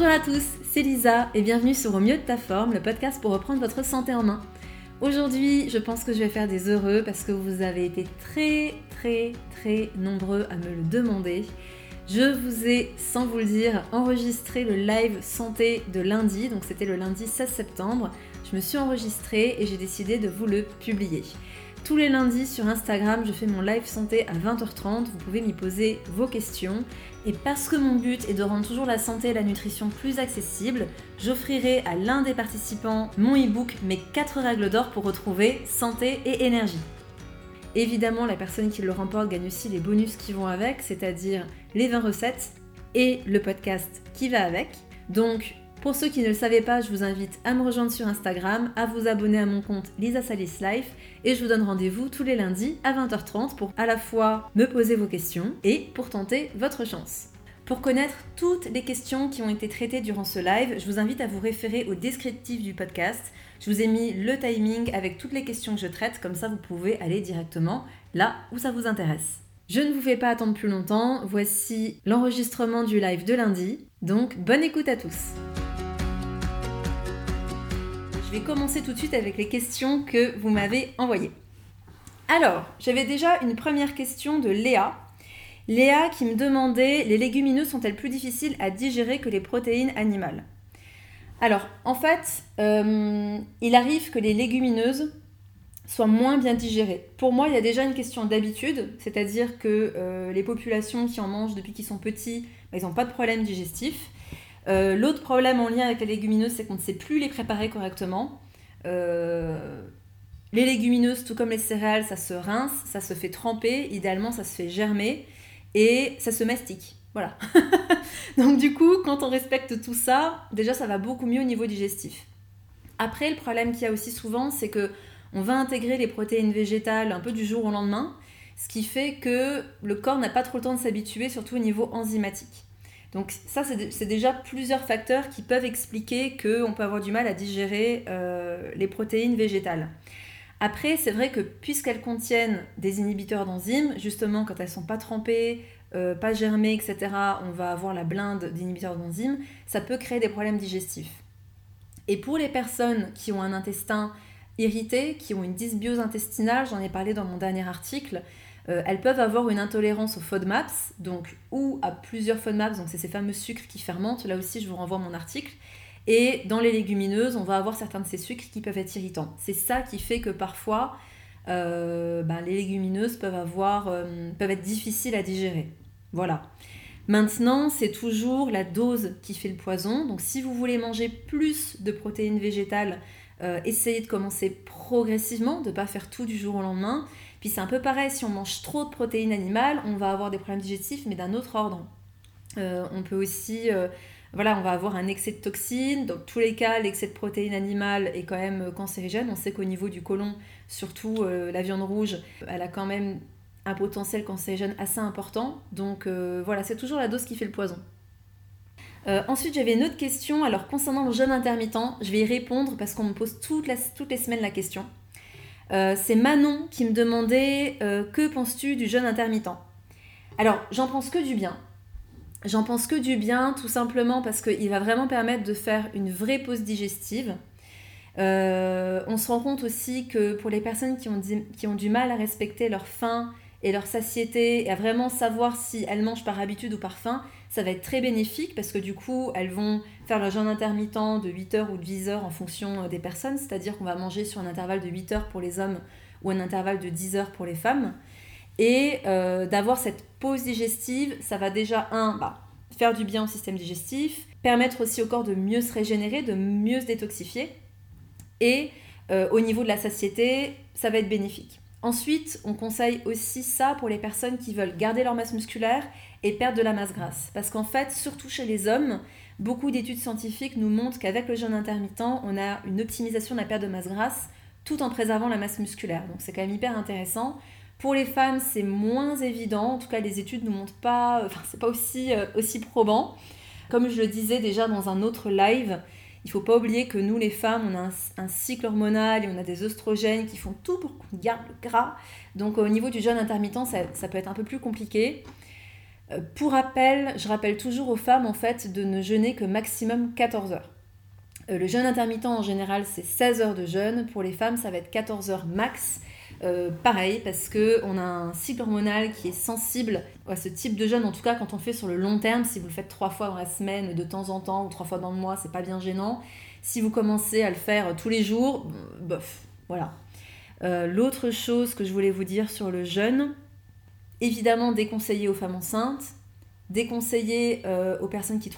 Bonjour à tous, c'est Lisa et bienvenue sur Au mieux de ta forme, le podcast pour reprendre votre santé en main. Aujourd'hui, je pense que je vais faire des heureux parce que vous avez été très très très nombreux à me le demander. Je vous ai, sans vous le dire, enregistré le live santé de lundi, donc c'était le lundi 16 septembre. Je me suis enregistrée et j'ai décidé de vous le publier. Tous les lundis sur Instagram, je fais mon live santé à 20h30. Vous pouvez m'y poser vos questions. Et parce que mon but est de rendre toujours la santé et la nutrition plus accessibles, j'offrirai à l'un des participants mon e-book Mes 4 règles d'or pour retrouver santé et énergie. Évidemment, la personne qui le remporte gagne aussi les bonus qui vont avec, c'est-à-dire les 20 recettes et le podcast qui va avec. Donc, pour ceux qui ne le savaient pas, je vous invite à me rejoindre sur Instagram, à vous abonner à mon compte Lisa Salis Life et je vous donne rendez-vous tous les lundis à 20h30 pour à la fois me poser vos questions et pour tenter votre chance. Pour connaître toutes les questions qui ont été traitées durant ce live, je vous invite à vous référer au descriptif du podcast. Je vous ai mis le timing avec toutes les questions que je traite, comme ça vous pouvez aller directement là où ça vous intéresse. Je ne vous fais pas attendre plus longtemps, voici l'enregistrement du live de lundi, donc bonne écoute à tous. Je vais commencer tout de suite avec les questions que vous m'avez envoyées. Alors, j'avais déjà une première question de Léa. Léa qui me demandait les légumineuses sont-elles plus difficiles à digérer que les protéines animales? Alors, en fait, euh, il arrive que les légumineuses soient moins bien digérées. Pour moi, il y a déjà une question d'habitude, c'est-à-dire que euh, les populations qui en mangent depuis qu'ils sont petits, bah, ils n'ont pas de problème digestif. Euh, l'autre problème en lien avec les légumineuses, c'est qu'on ne sait plus les préparer correctement. Euh, les légumineuses, tout comme les céréales, ça se rince, ça se fait tremper, idéalement ça se fait germer et ça se mastique. Voilà. Donc du coup, quand on respecte tout ça, déjà ça va beaucoup mieux au niveau digestif. Après, le problème qu'il y a aussi souvent, c'est que on va intégrer les protéines végétales un peu du jour au lendemain, ce qui fait que le corps n'a pas trop le temps de s'habituer, surtout au niveau enzymatique. Donc ça, c'est déjà plusieurs facteurs qui peuvent expliquer qu'on peut avoir du mal à digérer euh, les protéines végétales. Après, c'est vrai que puisqu'elles contiennent des inhibiteurs d'enzymes, justement quand elles sont pas trempées, euh, pas germées, etc., on va avoir la blinde d'inhibiteurs d'enzymes, ça peut créer des problèmes digestifs. Et pour les personnes qui ont un intestin irrité, qui ont une dysbiose intestinale, j'en ai parlé dans mon dernier article, euh, elles peuvent avoir une intolérance aux FODMAPs, donc ou à plusieurs FODMAPs, donc c'est ces fameux sucres qui fermentent. Là aussi, je vous renvoie mon article. Et dans les légumineuses, on va avoir certains de ces sucres qui peuvent être irritants. C'est ça qui fait que parfois, euh, ben, les légumineuses euh, peuvent être difficiles à digérer. Voilà. Maintenant, c'est toujours la dose qui fait le poison. Donc si vous voulez manger plus de protéines végétales, essayez de commencer progressivement, de ne pas faire tout du jour au lendemain. Puis c'est un peu pareil, si on mange trop de protéines animales, on va avoir des problèmes digestifs, mais d'un autre ordre. Euh, on peut aussi, euh, voilà, on va avoir un excès de toxines. Dans tous les cas, l'excès de protéines animales est quand même euh, cancérigène. On sait qu'au niveau du côlon, surtout la viande rouge, elle a quand même un potentiel cancérigène assez important. Donc voilà, c'est toujours la dose qui fait le poison. ensuite, j'avais une autre question. Alors, concernant le jeûne intermittent, je vais y répondre parce qu'on me pose toutes les semaines la question. Euh, c'est Manon qui me demandait euh, que penses-tu du jeûne intermittent? Alors, j'en pense que du bien. J'en pense que du bien, tout simplement parce qu'il va vraiment permettre de faire une vraie pause digestive. Euh, on se rend compte aussi que pour les personnes qui ont, qui ont du mal à respecter leur faim et leur satiété et à vraiment savoir si elles mangent par habitude ou par faim, ça va être très bénéfique parce que du coup, elles vont faire leur jeûne intermittent de 8 heures ou de 10 heures en fonction euh, des personnes, c'est-à-dire qu'on va manger sur un intervalle de 8 heures pour les hommes ou un intervalle de 10 heures pour les femmes. Et euh, d'avoir cette pause digestive, ça va déjà, un, bah, faire du bien au système digestif, permettre aussi au corps de mieux se régénérer, de mieux se détoxifier. Et euh, au niveau de la satiété, ça va être bénéfique. Ensuite, on conseille aussi ça pour les personnes qui veulent garder leur masse musculaire et perdre de la masse grasse. Parce qu'en fait, surtout chez les hommes, beaucoup d'études scientifiques nous montrent qu'avec le jeûne intermittent, on a une optimisation de la perte de masse grasse tout en préservant la masse musculaire. Donc c'est quand même hyper intéressant. Pour les femmes, c'est moins évident. En tout cas, les études ne nous montrent pas, enfin, c'est pas aussi, euh, aussi probant. Comme je le disais déjà dans un autre live, il faut pas oublier que nous, les femmes, on a un, cycle hormonal et on a des oestrogènes qui font tout pour qu'on garde le gras. Donc au niveau du jeûne intermittent, ça, peut être un peu plus compliqué. Euh, pour rappel, je rappelle toujours aux femmes en fait de ne jeûner que maximum 14 heures. Euh, le jeûne intermittent en général c'est 16 heures de jeûne, pour les femmes ça va être 14 heures max. Euh, pareil, parce qu'on a un cycle hormonal qui est sensible à ce type de jeûne, en tout cas quand on fait sur le long terme, si vous le faites trois fois dans la semaine, de temps en temps, ou trois fois dans le mois, c'est pas bien gênant. Si vous commencez à le faire tous les jours, bof, voilà. L'autre chose que je voulais vous dire sur le jeûne, évidemment déconseillé aux femmes enceintes, déconseillé euh, aux personnes qui,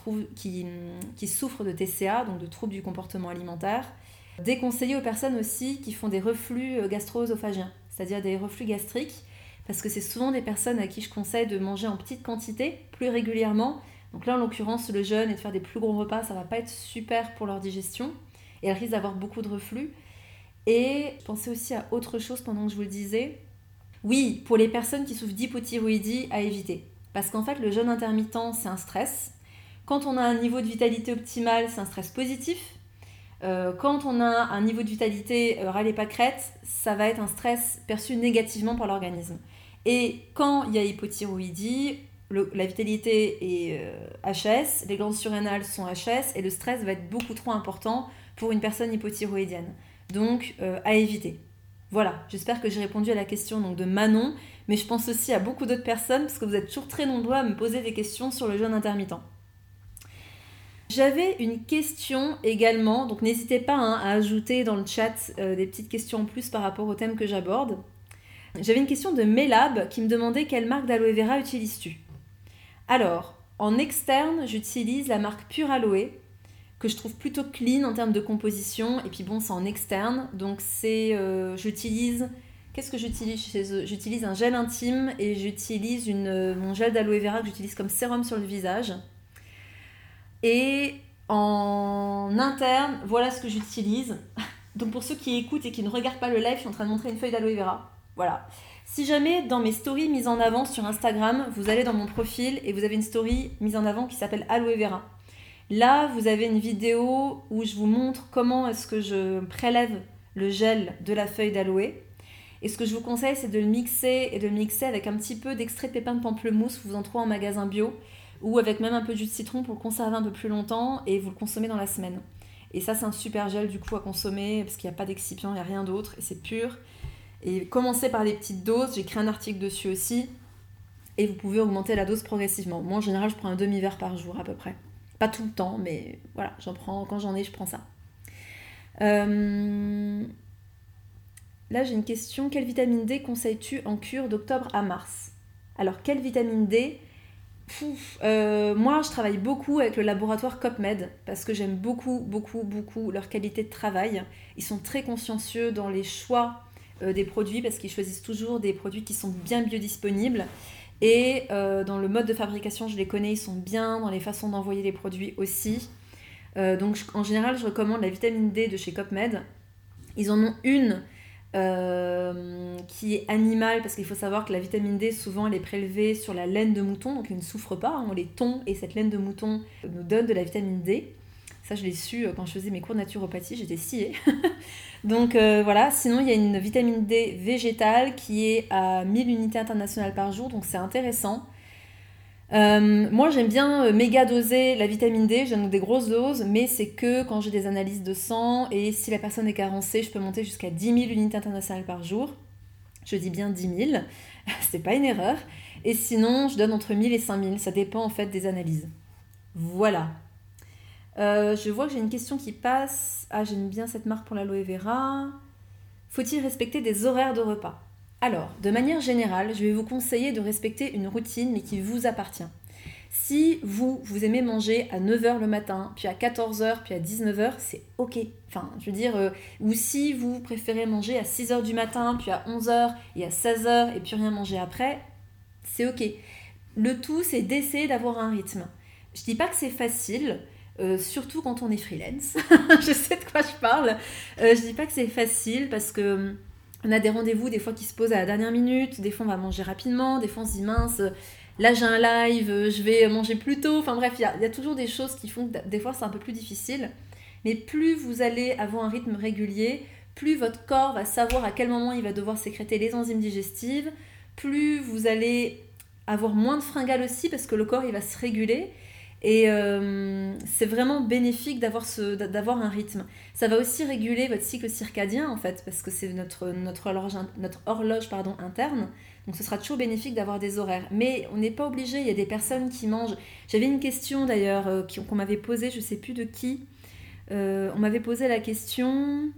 qui, souffrent de TCA, donc de troubles du comportement alimentaire, déconseillé aux personnes aussi qui font des reflux euh, gastro-œsophagiens, c'est-à-dire des reflux gastriques, parce que c'est souvent des personnes à qui je conseille de manger en petite quantité, plus régulièrement. Donc là, en l'occurrence, le jeûne et de faire des plus gros repas, ça va pas être super pour leur digestion, et elles risquent d'avoir beaucoup de reflux. Et je pensais aussi à autre chose pendant que je vous le disais, oui, pour les personnes qui souffrent d'hypothyroïdie, à éviter. Parce qu'en fait, le jeûne intermittent, c'est un stress. Quand on a un niveau de vitalité optimal, c'est un stress positif. Euh, quand on a un niveau de vitalité euh, râler pas crête, ça va être un stress perçu négativement par l'organisme. Et quand il y a hypothyroïdie, la vitalité est HS, euh, les glandes surrénales sont HS et le stress va être beaucoup trop important pour une personne hypothyroïdienne. Donc, à éviter. Voilà, j'espère que j'ai répondu à la question de Manon, mais je pense aussi à beaucoup d'autres personnes parce que vous êtes toujours très nombreux à me poser des questions sur le jeûne intermittent. J'avais une question également, donc n'hésitez pas hein, à ajouter dans le chat euh, des petites questions en plus par rapport au thème que j'aborde. J'avais une question de Melab qui me demandait quelle marque d'aloe vera utilises-tu? Alors, en externe, j'utilise la marque Pure Aloe que je trouve plutôt clean en termes de composition. Et puis bon, c'est en externe. Donc c'est, euh, j'utilise, qu'est-ce que j'utilise chez eux? J'utilise un gel intime et j'utilise euh, mon gel d'aloe vera que j'utilise comme sérum sur le visage. Et en interne, voilà ce que j'utilise. Donc pour ceux qui écoutent et qui ne regardent pas le live, je suis en train de montrer une feuille d'aloe vera. Voilà. Si jamais dans mes stories mises en avant sur Instagram, vous allez dans mon profil et vous avez une story mise en avant qui s'appelle aloe vera. Là, vous avez une vidéo où je vous montre comment est-ce que je prélève le gel de la feuille d'aloe. Et ce que je vous conseille, c'est de le mixer et de le mixer avec un petit peu d'extrait de pépins de pamplemousse. Vous en trouvez en magasin bio ou avec même un peu de jus de citron pour le conserver un peu plus longtemps et vous le consommez dans la semaine. Et ça, c'est un super gel du coup à consommer parce qu'il n'y a pas d'excipient, il n'y a rien d'autre et c'est pur. Et commencez par des petites doses. J'ai créé un article dessus aussi. Et vous pouvez augmenter la dose progressivement. Moi, en général, je prends un demi-verre par jour à peu près. Pas tout le temps, mais voilà, j'en prends quand j'en ai, je prends ça. Euh, là, j'ai une question. Quelle vitamine D conseilles-tu en cure d'octobre à mars? Alors, quelle vitamine D euh, moi, je travaille beaucoup avec le laboratoire CopMed parce que j'aime beaucoup, beaucoup, beaucoup leur qualité de travail. Ils sont très consciencieux dans les choix euh, des produits parce qu'ils choisissent toujours des produits qui sont bien biodisponibles. Et euh, dans le mode de fabrication, je les connais, ils sont bien. Dans les façons d'envoyer les produits aussi. Donc en général, je recommande la vitamine D de chez CopMed. Ils en ont une euh, qui est animale parce qu'il faut savoir que la vitamine D, souvent, elle est prélevée sur la laine de mouton, donc elle ne souffre pas. Hein. on les tond et cette laine de mouton nous donne de la vitamine D. Ça, je l'ai su quand je faisais mes cours de naturopathie, j'étais sciée. Donc euh, voilà, sinon il y a une vitamine D végétale qui est à 1000 unités internationales par jour, donc c'est intéressant. Euh, moi j'aime bien euh, méga doser la vitamine D, j'aime des grosses doses, mais c'est que quand j'ai des analyses de sang et si la personne est carencée, je peux monter jusqu'à 10 000 unités internationales par jour. Je dis bien 10 000, c'est pas une erreur. Et sinon, je donne entre 1000 et 5000, ça dépend en fait des analyses. Voilà, euh, je vois que j'ai une question qui passe. Ah, j'aime bien cette marque pour l'aloe vera. Faut-il respecter des horaires de repas? Alors, de manière générale, je vais vous conseiller de respecter une routine, mais qui vous appartient. Si vous, vous aimez manger à 9h le matin, puis à 14h, puis à 19h, c'est ok. Enfin, je veux dire, euh, ou si vous préférez manger à 6h du matin, puis à 11h et à 16h, et puis rien manger après, c'est ok. Le tout, c'est d'essayer d'avoir un rythme. Je dis pas que c'est facile, euh, surtout quand on est freelance. je sais de quoi je parle. Euh, je dis pas que c'est facile parce que on a des rendez-vous des fois qui se posent à la dernière minute, des fois on va manger rapidement, des fois on se dit mince, là j'ai un live, je vais manger plus tôt. Enfin bref, il y, a toujours des choses qui font que des fois c'est un peu plus difficile. Mais plus vous allez avoir un rythme régulier, plus votre corps va savoir à quel moment il va devoir sécréter les enzymes digestives, plus vous allez avoir moins de fringales aussi parce que le corps il va se réguler et euh, c'est vraiment bénéfique d'avoir, ce, d'avoir un rythme. Ça va aussi réguler votre cycle circadien, en fait, parce que c'est notre, notre horloge, pardon, interne. Donc ce sera toujours bénéfique d'avoir des horaires. Mais on n'est pas obligé, il y a des personnes qui mangent. J'avais une question d'ailleurs euh, qu'on m'avait posée, je ne sais plus de qui. Euh, on m'avait posé la question.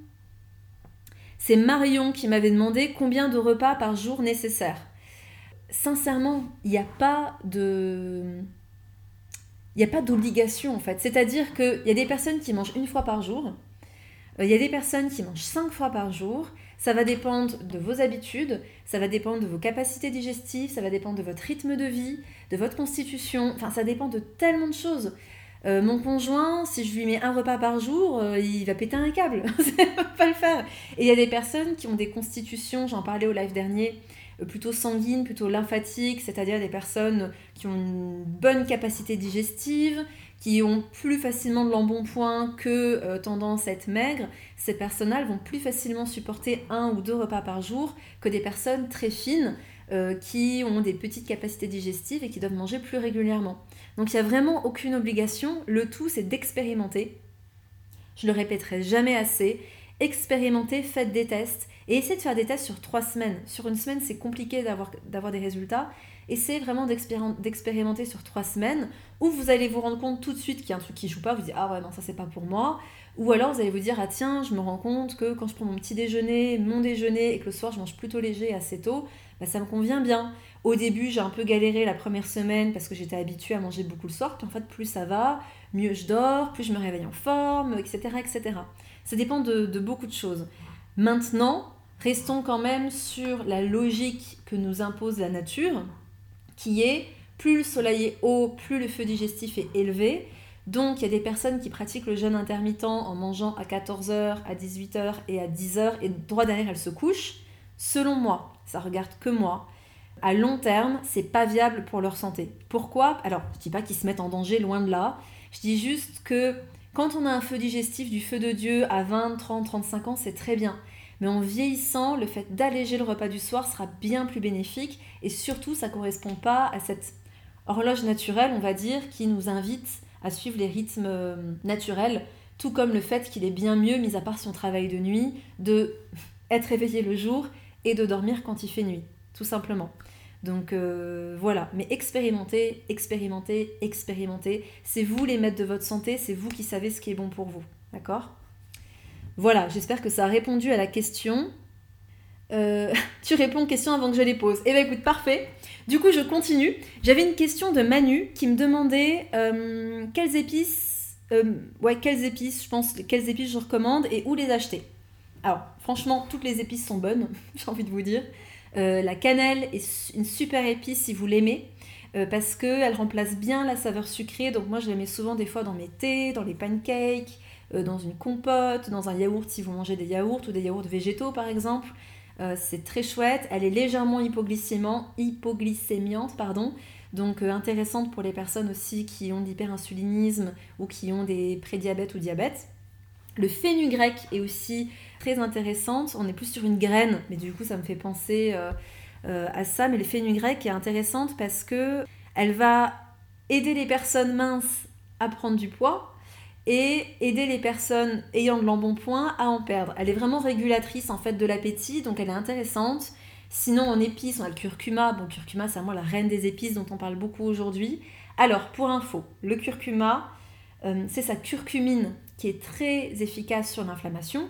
C'est Marion qui m'avait demandé combien de repas par jour nécessaires. Sincèrement, il n'y a pas de il n'y a pas d'obligation en fait. C'est-à-dire qu'il y a des personnes qui mangent une fois par jour, euh, il y a des personnes qui mangent cinq fois par jour. Ça va dépendre de vos habitudes, ça va dépendre de vos capacités digestives, ça va dépendre de votre rythme de vie, de votre constitution. Enfin, ça dépend de tellement de choses. Euh, mon conjoint, si je lui mets un repas par jour, euh, il va péter un câble. ça va pas le faire. Et il y a des personnes qui ont des constitutions, j'en parlais au live dernier, plutôt sanguines, plutôt lymphatiques, c'est-à-dire des personnes qui ont une bonne capacité digestive, qui ont plus facilement de l'embonpoint que euh, tendance à être maigres, ces personnes-là vont plus facilement supporter un ou deux repas par jour que des personnes très fines euh, qui ont des petites capacités digestives et qui doivent manger plus régulièrement. Donc il n'y a vraiment aucune obligation, le tout c'est d'expérimenter. Je le répéterai jamais assez, expérimentez, faites des tests et essayez de faire des tests sur trois semaines. Sur une semaine, c'est compliqué d'avoir des résultats. Essayez vraiment d'expérimenter sur trois semaines où vous allez vous rendre compte tout de suite qu'il y a un truc qui joue pas. Vous dites ah ouais non ça c'est pas pour moi. Ou alors vous allez vous dire ah tiens je me rends compte que quand je prends mon petit déjeuner, mon déjeuner et que le soir je mange plutôt léger assez tôt, bah, ça me convient bien. Au début j'ai un peu galéré la première semaine parce que j'étais habituée à manger beaucoup le soir. Puis en fait plus ça va, mieux je dors, plus je me réveille en forme, etc. etc. Ça dépend de beaucoup de choses. Maintenant, restons quand même sur la logique que nous impose la nature, qui est plus le soleil est haut, plus le feu digestif est élevé. Donc il y a des personnes qui pratiquent le jeûne intermittent en mangeant à 14h, à 18h et à 10h et droit derrière elles se couchent. Selon moi, ça regarde que moi. À long terme, c'est pas viable pour leur santé. Pourquoi? Alors, je dis pas qu'ils se mettent en danger, loin de là. Je dis juste que quand on a un feu digestif du feu de Dieu à 20, 30, 35 ans, c'est très bien. Mais en vieillissant, le fait d'alléger le repas du soir sera bien plus bénéfique et surtout, ça ne correspond pas à cette horloge naturelle, on va dire, qui nous invite à suivre les rythmes euh, naturels, tout comme le fait qu'il est bien mieux, mis à part son travail de nuit, de être éveillé le jour et de dormir quand il fait nuit, tout simplement. Donc euh, voilà, mais expérimentez, expérimentez, expérimentez. C'est vous les maîtres de votre santé, c'est vous qui savez ce qui est bon pour vous. D'accord? Voilà, j'espère que ça a répondu à la question. Euh, tu réponds aux questions avant que je les pose. Eh bien écoute, parfait. Du coup, je continue. J'avais une question de Manu qui me demandait euh, quelles épices, ouais, quelles épices, je pense, quelles épices je recommande et où les acheter? Alors, franchement, toutes les épices sont bonnes, j'ai envie de vous dire. La cannelle est une super épice si vous l'aimez. parce qu'elle remplace bien la saveur sucrée, donc moi je la mets souvent des fois dans mes thés, dans les pancakes, euh, dans une compote, dans un yaourt si vous mangez des yaourts ou des yaourts végétaux par exemple. Euh, c'est très chouette. Elle est légèrement hypoglycémiante. Donc euh, intéressante pour les personnes aussi qui ont de l'hyperinsulinisme ou qui ont des prédiabètes ou diabète. Le fenugrec est aussi très intéressante. On est plus sur une graine, mais du coup ça me fait penser à ça. Mais le fenugrec est intéressante parce que elle va aider les personnes minces à prendre du poids et aider les personnes ayant de l'embonpoint à en perdre. Elle est vraiment régulatrice en fait de l'appétit, donc elle est intéressante. Sinon en épices, on a le curcuma. Bon, curcuma, c'est vraiment la reine des épices dont on parle beaucoup aujourd'hui. Alors, pour info, le curcuma, euh, c'est sa curcumine qui est très efficace sur l'inflammation,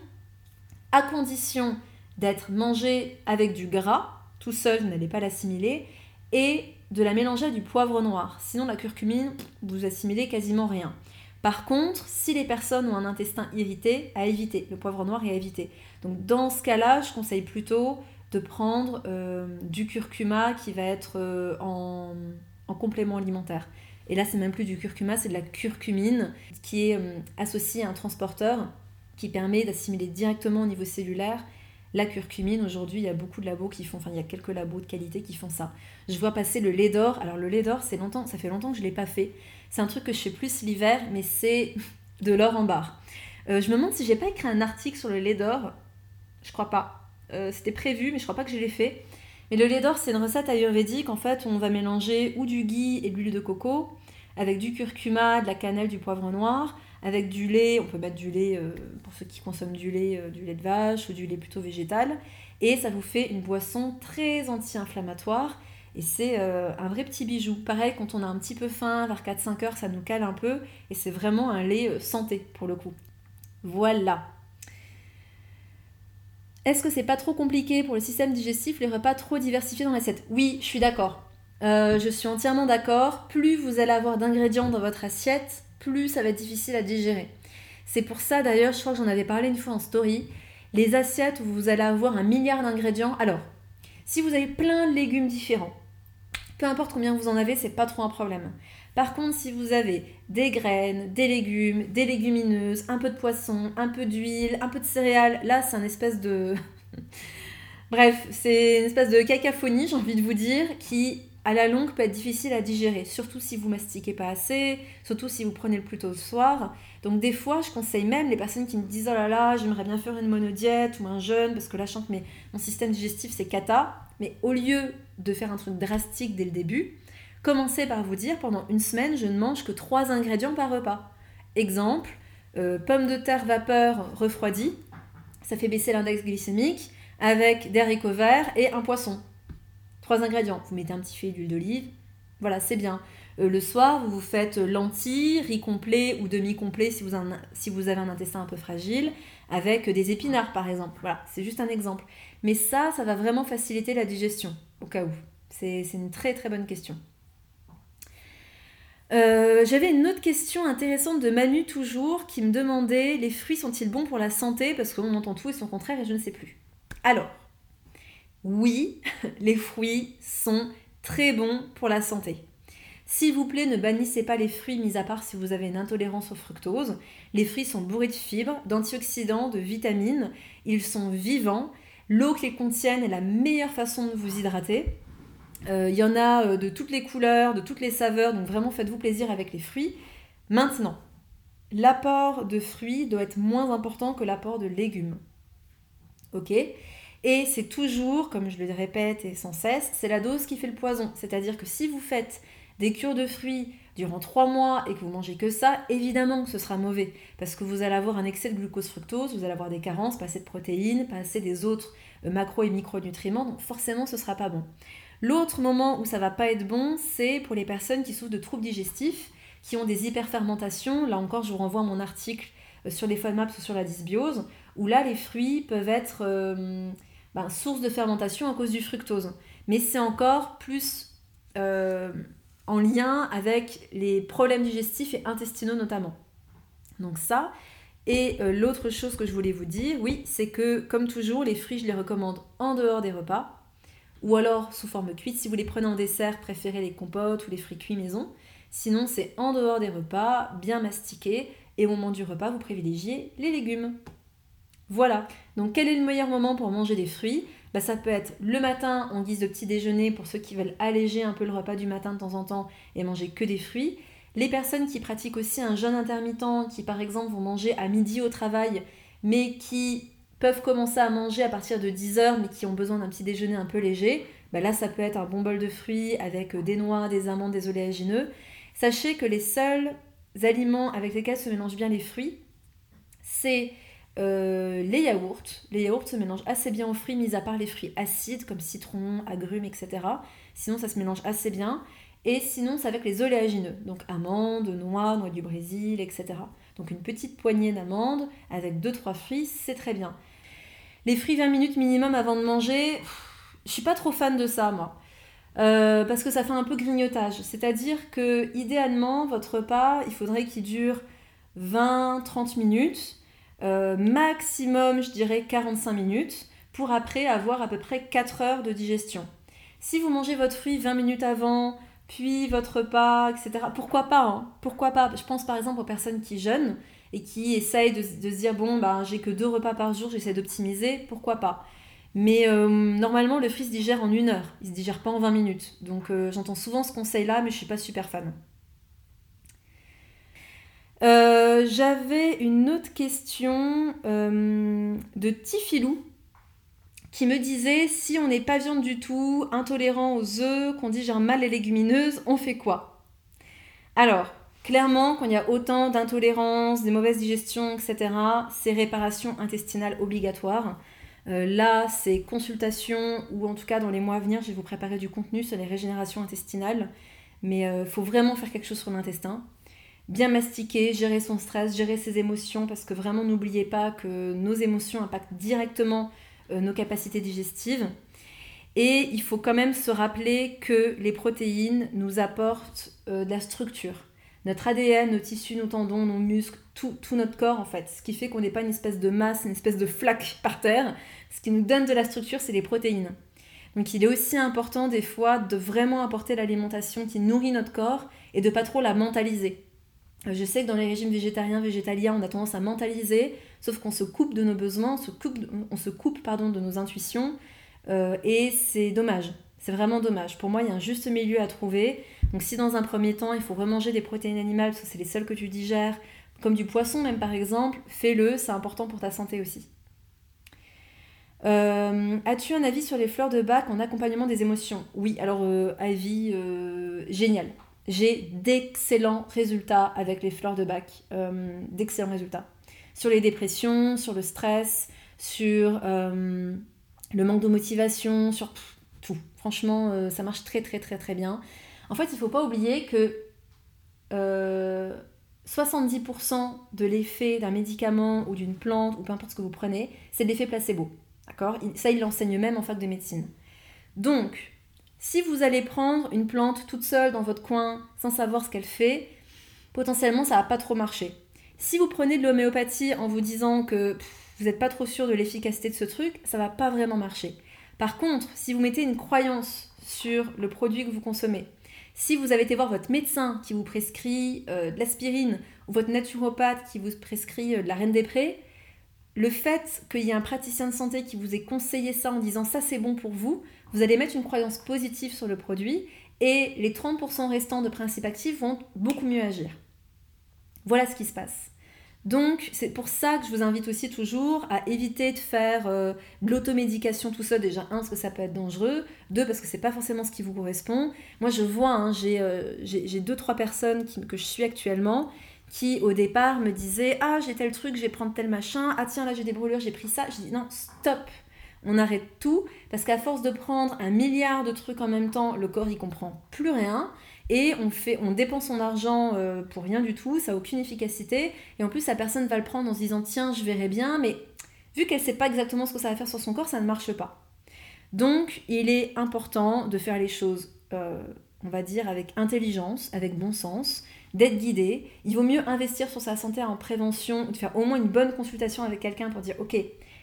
à condition d'être mangé avec du gras. Tout seul, vous n'allez pas l'assimiler. Et de la mélanger à du poivre noir. Sinon, la curcumine, vous assimilez quasiment rien. Par contre, si les personnes ont un intestin irrité, à éviter. Le poivre noir est à éviter. Donc dans ce cas-là, je conseille plutôt de prendre euh, du curcuma qui va être euh, en, complément alimentaire. Et là, c'est même plus du curcuma, c'est de la curcumine qui est euh, associée à un transporteur qui permet d'assimiler directement au niveau cellulaire la curcumine. Aujourd'hui, il y a beaucoup de labos qui font, enfin, il y a quelques labos de qualité qui font ça. Je vois passer le lait d'or. Alors, le lait d'or, c'est longtemps, ça fait longtemps que je ne l'ai pas fait. C'est un truc que je fais plus l'hiver, mais c'est de l'or en barre. Euh, je me demande si j'ai pas écrit un article sur le lait d'or. Je crois pas. Euh, c'était prévu, mais je crois pas que je l'ai fait. Mais le lait d'or, c'est une recette ayurvédique. En fait, on va mélanger ou du ghee et de l'huile de coco avec du curcuma, de la cannelle, du poivre noir, avec du lait. On peut mettre du lait, euh, pour ceux qui consomment du lait, euh, du lait de vache ou du lait plutôt végétal. Et ça vous fait une boisson très anti-inflammatoire. Et c'est euh, un vrai petit bijou. Pareil, quand on a un petit peu faim, vers 4-5 heures, ça nous cale un peu. Et c'est vraiment un lait santé pour le coup. Voilà. Est-ce que c'est pas trop compliqué pour le système digestif les repas trop diversifiés dans l'assiette? Oui, je suis d'accord. Euh, je suis entièrement d'accord. Plus vous allez avoir d'ingrédients dans votre assiette, plus ça va être difficile à digérer. C'est pour ça d'ailleurs, je crois que j'en avais parlé une fois en story, les assiettes où vous allez avoir un milliard d'ingrédients. Alors, si vous avez plein de légumes différents, peu importe combien vous en avez, c'est pas trop un problème. Par contre, si vous avez des graines, des légumes, des légumineuses, un peu de poisson, un peu d'huile, un peu de céréales, là c'est un espèce de... Bref, c'est une espèce de cacophonie, j'ai envie de vous dire, qui à la longue peut être difficile à digérer, surtout si vous mastiquez pas assez, surtout si vous prenez le plus tôt le soir. Donc des fois, je conseille même les personnes qui me disent oh là là, j'aimerais bien faire une monodiète ou un jeûne parce que là je sens que mon système digestif c'est cata. Mais au lieu de faire un truc drastique dès le début, Commencez par vous dire pendant une semaine, je ne mange que trois ingrédients par repas. Exemple, euh, pommes de terre vapeur refroidie, ça fait baisser l'index glycémique, avec des haricots verts et un poisson. Trois ingrédients. Vous mettez un petit filet d'huile d'olive, voilà, c'est bien. Euh, le soir, vous vous faites lentilles, riz complet ou demi-complet si, si vous avez un intestin un peu fragile, avec des épinards par exemple. Voilà, c'est juste un exemple. Mais ça, ça va vraiment faciliter la digestion, au cas où. C'est une très très bonne question. Euh, j'avais une autre question intéressante de Manu toujours qui me demandait les fruits sont-ils bons pour la santé? Parce qu'on entend tout et son contraire et je ne sais plus. Alors, oui, les fruits sont très bons pour la santé. S'il vous plaît, ne bannissez pas les fruits, mis à part si vous avez une intolérance au fructose. Les fruits sont bourrés de fibres, d'antioxydants, de vitamines. Ils sont vivants. L'eau qu'ils contiennent est la meilleure façon de vous hydrater. Euh, il y en a euh, de toutes les couleurs, de toutes les saveurs, donc vraiment faites-vous plaisir avec les fruits. Maintenant, l'apport de fruits doit être moins important que l'apport de légumes. Ok? Et c'est toujours, comme je le répète et sans cesse, c'est la dose qui fait le poison. C'est-à-dire que si vous faites des cures de fruits durant trois mois et que vous mangez que ça, évidemment ce sera mauvais. Parce que vous allez avoir un excès de glucose fructose, vous allez avoir des carences, pas assez de protéines, pas assez des autres euh, macro et micronutriments, donc forcément ce sera pas bon. L'autre moment où ça va pas être bon, c'est pour les personnes qui souffrent de troubles digestifs, qui ont des hyperfermentations. Là encore, je vous renvoie à mon article euh, sur les FODMAPs ou sur la dysbiose, où là, les fruits peuvent être euh, ben, source de fermentation à cause du fructose. Mais c'est encore plus euh, en lien avec les problèmes digestifs et intestinaux notamment. Donc ça. Et l'autre chose que je voulais vous dire, oui, c'est que comme toujours, les fruits, je les recommande en dehors des repas ou alors sous forme cuite. Si vous les prenez en dessert, préférez les compotes ou les fruits cuits maison. Sinon, c'est en dehors des repas, bien mastiqué, et au moment du repas, vous privilégiez les légumes. Voilà. Donc, quel est le meilleur moment pour manger des fruits? Bah, Ça peut être le matin en guise de petit déjeuner pour ceux qui veulent alléger un peu le repas du matin de temps en temps et manger que des fruits. Les personnes qui pratiquent aussi un jeûne intermittent, qui par exemple vont manger à midi au travail, mais qui peuvent commencer à manger à partir de 10h mais qui ont besoin d'un petit déjeuner un peu léger, bah là ça peut être un bon bol de fruits avec euh, des noix, des amandes, des oléagineux. Sachez que les seuls aliments avec lesquels se mélangent bien les fruits, c'est euh, les yaourts. Les yaourts se mélangent assez bien aux fruits, mis à part les fruits acides comme citron, agrumes, etc. Sinon ça se mélange assez bien. Et sinon c'est avec les oléagineux, donc amandes, noix, noix du Brésil, etc. Donc une petite poignée d'amandes avec 2-3 fruits, c'est très bien. Les fruits 20 minutes minimum avant de manger, je suis pas trop fan de ça moi. Euh, parce que ça fait un peu grignotage. C'est-à-dire que idéalement, votre repas, il faudrait qu'il dure 20-30 minutes, euh, maximum, je dirais 45 minutes, pour après avoir à peu près 4 heures de digestion. Si vous mangez votre fruit 20 minutes avant, puis votre repas, etc. Pourquoi pas hein Pourquoi pas Je pense par exemple aux personnes qui jeûnent et qui essayent de, se dire bon, ben, j'ai que deux repas par jour, j'essaie d'optimiser, pourquoi pas? Mais euh, normalement, le fruit se digère en une heure, il se digère pas en 20 minutes. Donc euh, j'entends souvent ce conseil-là, mais je suis pas super fan. Euh, j'avais une autre question de Tifilou qui me disait si on n'est pas viande du tout, intolérant aux œufs, qu'on digère mal les légumineuses, on fait quoi? Alors, clairement, quand il y a autant d'intolérances, des mauvaises digestions, etc., c'est réparation intestinale obligatoire. Euh, là, c'est consultation, ou en tout cas dans les mois à venir, je vais vous préparer du contenu sur les régénérations intestinales. Mais il euh, faut vraiment faire quelque chose sur l'intestin. Bien mastiquer, gérer son stress, gérer ses émotions, parce que vraiment n'oubliez pas que nos émotions impactent directement euh, nos capacités digestives. Et il faut quand même se rappeler que les protéines nous apportent de la structure. Notre ADN, nos tissus, nos tendons, nos muscles, tout, notre corps en fait. Ce qui fait qu'on n'est pas une espèce de masse, une espèce de flaque par terre. Ce qui nous donne de la structure, c'est les protéines. Donc il est aussi important des fois de vraiment apporter l'alimentation qui nourrit notre corps et de pas trop la mentaliser. Je sais que dans les régimes végétariens, végétaliens, on a tendance à mentaliser, sauf qu'on se coupe de nos besoins, on se coupe, on se coupe pardon, de nos intuitions, euh, et c'est dommage. C'est vraiment dommage. Pour moi, il y a un juste milieu à trouver. Donc si dans un premier temps, il faut remanger des protéines animales, parce que c'est les seules que tu digères, comme du poisson même par exemple, fais-le, c'est important pour ta santé aussi. Euh, as-tu un avis sur les fleurs de bac en accompagnement des émotions? Oui, alors avis génial. J'ai d'excellents résultats avec les fleurs de bac, euh, d'excellents résultats. Sur les dépressions, sur le stress, sur euh, le manque de motivation, sur tout. Franchement, euh, ça marche très très très très bien. En fait, il ne faut pas oublier que 70% de l'effet d'un médicament ou d'une plante ou peu importe ce que vous prenez, c'est l'effet placebo. D'accord? Ça, il l'enseigne même en fac de médecine. Donc, si vous allez prendre une plante toute seule dans votre coin sans savoir ce qu'elle fait, potentiellement ça va pas trop marcher. Si vous prenez de l'homéopathie en vous disant que vous n'êtes pas trop sûr de l'efficacité de ce truc, ça va pas vraiment marcher. Par contre, si vous mettez une croyance sur le produit que vous consommez, si vous avez été voir votre médecin qui vous prescrit euh, de l'aspirine ou votre naturopathe qui vous prescrit euh, de la reine des prés, le fait qu'il y ait un praticien de santé qui vous ait conseillé ça en disant ça c'est bon pour vous, vous allez mettre une croyance positive sur le produit et les 30% restants de principes actifs vont beaucoup mieux agir. Voilà ce qui se passe. Donc, c'est pour ça que je vous invite aussi toujours à éviter de faire euh, de l'automédication tout seul. Déjà, un, parce que ça peut être dangereux. Deux, parce que c'est pas forcément ce qui vous correspond. Moi, je vois, hein, euh, j'ai deux, trois personnes que je suis actuellement qui, au départ, me disaient Ah, j'ai tel truc, je vais prendre tel machin. Ah, tiens, là, j'ai des brûlures, j'ai pris ça. Je dis Non, stop on arrête tout parce qu'à force de prendre un milliard de trucs en même temps, le corps y comprend plus rien et on dépense son argent euh, pour rien du tout, ça n'a aucune efficacité et en plus la personne va le prendre en se disant tiens, je verrai bien mais vu qu'elle sait pas exactement ce que ça va faire sur son corps, ça ne marche pas. Donc, il est important de faire les choses euh, on va dire avec intelligence, avec bon sens, d'être guidé. Il vaut mieux investir sur sa santé en prévention, de faire au moins une bonne consultation avec quelqu'un pour dire ok,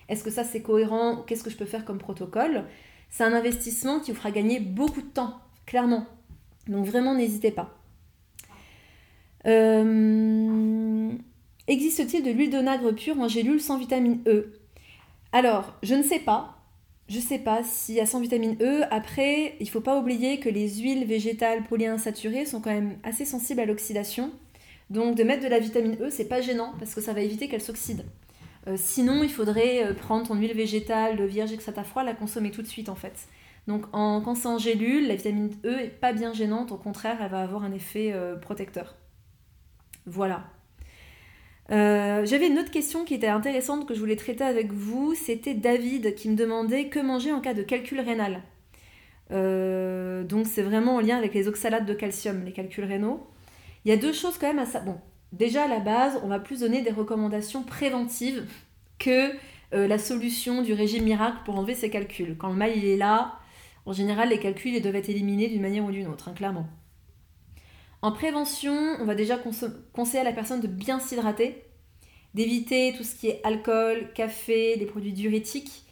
est-ce que ça c'est cohérent? Qu'est-ce que je peux faire comme protocole? C'est un investissement qui vous fera gagner beaucoup de temps, clairement. Donc vraiment, n'hésitez pas. Euh, existe-t-il de l'huile d'onagre pure en gélule sans vitamine E? Alors, je ne sais pas. Je ne sais pas s'il y a sans vitamine E. Après, il ne faut pas oublier que les huiles végétales polyinsaturées sont quand même assez sensibles à l'oxydation. Donc de mettre de la vitamine E, c'est pas gênant parce que ça va éviter qu'elle s'oxyde. Euh, sinon, il faudrait euh, prendre ton huile végétale de vierge à froid, la consommer tout de suite en fait. Donc en, quand c'est en gélule, la vitamine E est pas bien gênante, au contraire, elle va avoir un effet euh, protecteur. Voilà. J'avais une autre question qui était intéressante que je voulais traiter avec vous. C'était David qui me demandait que manger en cas de calcul rénal. donc c'est vraiment en lien avec les oxalates de calcium, les calculs rénaux. Il y a deux choses quand même à ça. Bon, déjà à la base, on va plus donner des recommandations préventives que euh, la solution du régime miracle pour enlever ces calculs. Quand le mal il est là, en général, les calculs doivent être éliminés d'une manière ou d'une autre, hein, clairement. En prévention, on va déjà conseiller à la personne de bien s'hydrater, d'éviter tout ce qui est alcool, café, les produits diurétiques,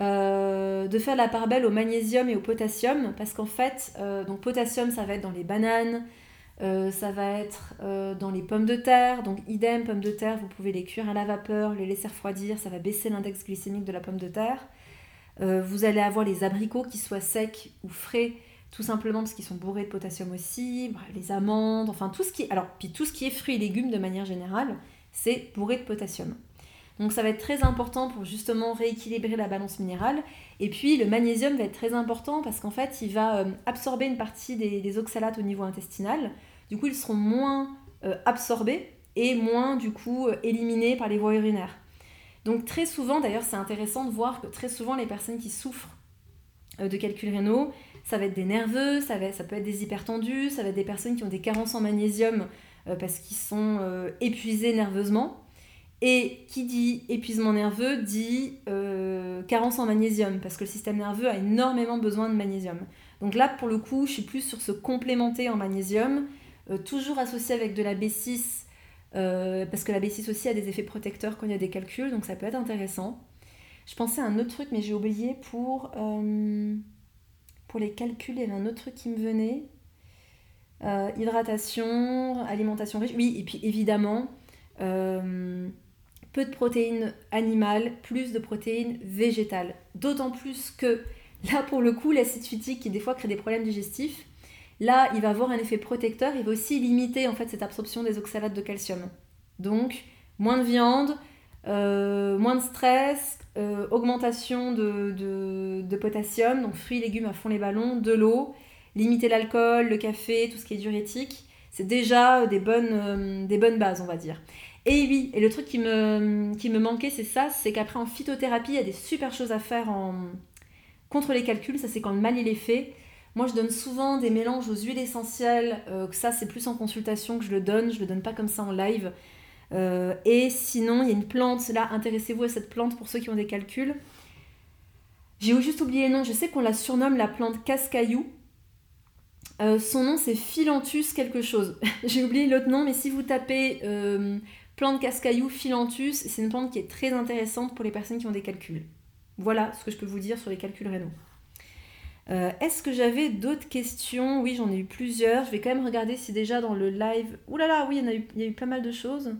euh, de faire la part belle au magnésium et au potassium, parce qu'en fait, euh, potassium, ça va être dans les bananes, euh, ça va être dans les pommes de terre, donc idem, pommes de terre, vous pouvez les cuire à la vapeur, les laisser refroidir, ça va baisser l'index glycémique de la pomme de terre. Euh, vous allez avoir les abricots qui soient secs ou frais, tout simplement parce qu'ils sont bourrés de potassium aussi, les amandes, enfin tout ce qui... Alors, puis tout ce qui est fruits et légumes de manière générale, c'est bourré de potassium. Donc ça va être très important pour justement rééquilibrer la balance minérale. Et puis le magnésium va être très important parce qu'en fait il va euh, absorber une partie des, oxalates au niveau intestinal. Du coup ils seront moins euh, absorbés et moins du coup éliminés par les voies urinaires. Donc très souvent, d'ailleurs c'est intéressant de voir que très souvent les personnes qui souffrent de calculs rénaux, ça va être des nerveux, ça, va, peut être des hypertendus, ça va être des personnes qui ont des carences en magnésium parce qu'ils sont épuisés nerveusement. Et qui dit épuisement nerveux dit euh, carence en magnésium, parce que le système nerveux a énormément besoin de magnésium. Donc là, pour le coup, je suis plus sur ce complémenter en magnésium, euh, toujours associé avec de la B6, euh, parce que la B6 aussi a des effets protecteurs quand il y a des calculs, donc ça peut être intéressant. Je pensais à un autre truc, mais j'ai oublié pour, pour les calculs, il y avait un autre truc qui me venait. hydratation, alimentation riche. Oui, et puis évidemment, peu de protéines animales, plus de protéines végétales. D'autant plus que là, pour le coup, l'acide phytique qui des fois crée des problèmes digestifs, là, il va avoir un effet protecteur, il va aussi limiter en fait cette absorption des oxalates de calcium. Donc, moins de viande, euh, moins de stress, euh, augmentation de, potassium, donc fruits légumes à fond les ballons, de l'eau, limiter l'alcool, le café, tout ce qui est diurétique. C'est déjà des bonnes, euh, des bonnes bases, on va dire. Et oui, et le truc qui me, qui me manquait, c'est ça, c'est qu'après en phytothérapie, il y a des super choses à faire en... contre les calculs, ça c'est quand le mal il est fait. Moi je donne souvent des mélanges aux huiles essentielles, euh, ça c'est plus en consultation que je le donne, je le donne pas comme ça en live. Euh, et sinon, il y a une plante, là, intéressez-vous à cette plante pour ceux qui ont des calculs. J'ai juste oublié le nom, je sais qu'on la surnomme la plante casse-caillou. Euh, son nom c'est Philanthus quelque chose. J'ai oublié l'autre nom, mais si vous tapez Plante cascaillou Philanthus, c'est une plante qui est très intéressante pour les personnes qui ont des calculs. Voilà ce que je peux vous dire sur les calculs rénaux. Euh, est-ce que j'avais d'autres questions? Oui, j'en ai eu plusieurs. Je vais quand même regarder si déjà dans le live... Ouh là là, oui, il y, a eu, il y a eu pas mal de choses.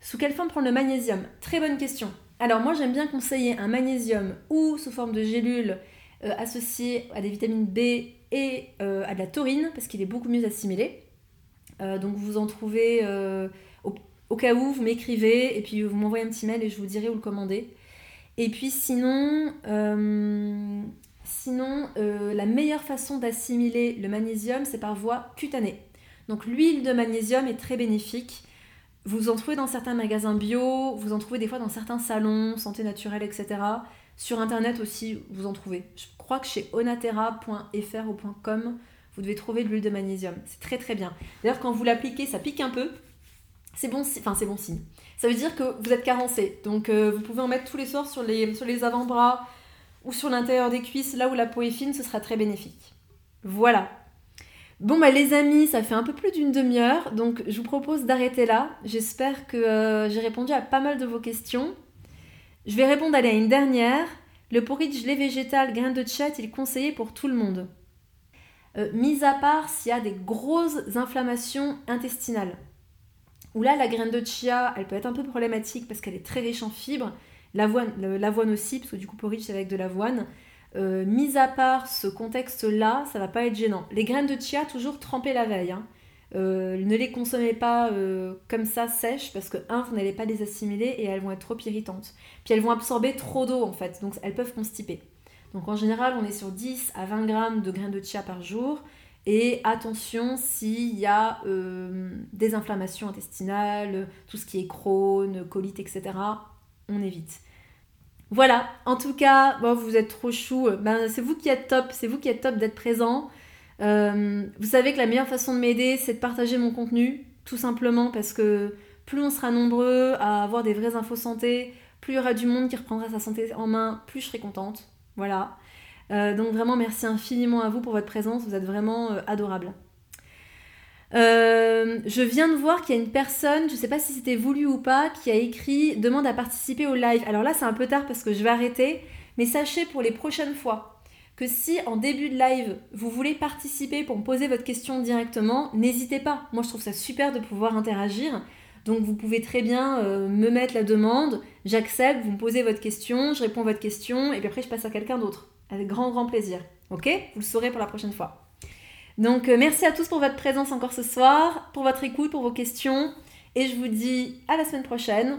Sous quelle forme prendre le magnésium? Très bonne question. Alors moi, j'aime bien conseiller un magnésium ou sous forme de gélule euh, à des vitamines B et euh, à de la taurine, parce qu'il est beaucoup mieux assimilé. donc vous en trouvez au cas où, vous m'écrivez et puis vous m'envoyez un petit mail et je vous dirai où le commander. Et puis sinon, euh, sinon euh, la meilleure façon d'assimiler le magnésium, c'est par voie cutanée. Donc l'huile de magnésium est très bénéfique. Vous en trouvez dans certains magasins bio, vous en trouvez des fois dans certains salons, santé naturelle, etc. Sur internet aussi, vous en trouvez. Je crois que chez onatera.fr ou vous devez trouver de l'huile de magnésium. C'est très très bien. D'ailleurs, quand vous l'appliquez, ça pique un peu c'est bon, signe. Ça veut dire que vous êtes carencé. Donc euh, vous pouvez en mettre tous les soirs sur les avant-bras ou sur l'intérieur des cuisses, là où la peau est fine, ce sera très bénéfique. Voilà. Bon bah les amis, ça fait un peu plus d'une demi-heure, donc je vous propose d'arrêter là. J'espère que euh, j'ai répondu à pas mal de vos questions. Je vais répondre à une dernière. Le porridge lait végétal grain de chat il conseillé pour tout le monde? Euh, mis à part s'il y a des grosses inflammations intestinales. Où là, la graine de chia, elle peut être un peu problématique parce qu'elle est très riche en fibres. L'avoine aussi, parce que du coup, porridge, c'est avec de l'avoine. Euh, mis à part ce contexte-là, ça va pas être gênant. Les graines de chia, toujours trempées la veille. Hein. Euh, ne les consommez pas euh, comme ça sèches parce que, un, vous n'allez pas les assimiler et elles vont être trop irritantes. Puis elles vont absorber trop d'eau en fait, donc elles peuvent constiper. Donc en général, on est sur 10 à 20 grammes de graines de chia par jour. Et attention s'il y a des inflammations intestinales, tout ce qui est Crohn, colite, etc., évite. Voilà, en tout cas, bon, vous êtes trop chou. Ben, c'est vous qui êtes top, c'est vous qui êtes top d'être présent. Euh, vous savez que la meilleure façon de m'aider, c'est de partager mon contenu, tout simplement parce que plus on sera nombreux à avoir des vraies infos santé, plus il y aura du monde qui reprendra sa santé en main, plus je serai contente. Voilà. Euh, donc vraiment merci infiniment à vous pour votre présence, vous êtes vraiment euh, adorable. Euh, je viens de voir qu'il y a une personne, je ne sais pas si c'était voulu ou pas, qui a écrit demande à participer au live. Alors là c'est un peu tard parce que je vais arrêter, mais sachez pour les prochaines fois que si en début de live vous voulez participer pour me poser votre question directement, n'hésitez pas. Moi je trouve ça super de pouvoir interagir. Donc vous pouvez très bien me mettre la demande, j'accepte, vous me posez votre question, je réponds à votre question et puis après je passe à quelqu'un d'autre. Avec grand, grand plaisir. Ok? Vous le saurez pour la prochaine fois. Donc, euh, merci à tous pour votre présence encore ce soir, pour votre écoute, pour vos questions. Et je vous dis à la semaine prochaine.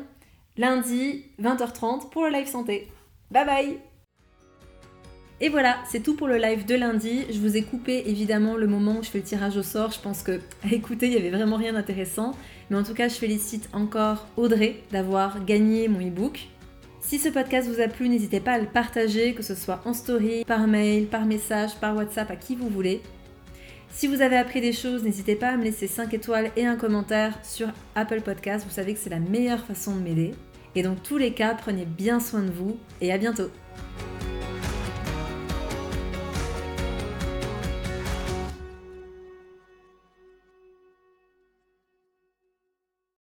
lundi 20h30 pour le live santé. Bye bye et voilà, c'est tout pour le live de lundi. Je vous ai coupé évidemment le moment où je fais le tirage au sort. Je pense que à écouter, il n'y avait vraiment rien d'intéressant. Mais en tout cas, je félicite encore Audrey d'avoir gagné mon e-book. Si ce podcast vous a plu, n'hésitez pas à le partager, que ce soit en story, par mail, par message, par WhatsApp, à qui vous voulez. Si vous avez appris des choses, n'hésitez pas à me laisser 5 étoiles et un commentaire sur Apple Podcast. Vous savez que c'est la meilleure façon de m'aider. Et dans tous les cas, prenez bien soin de vous et à bientôt.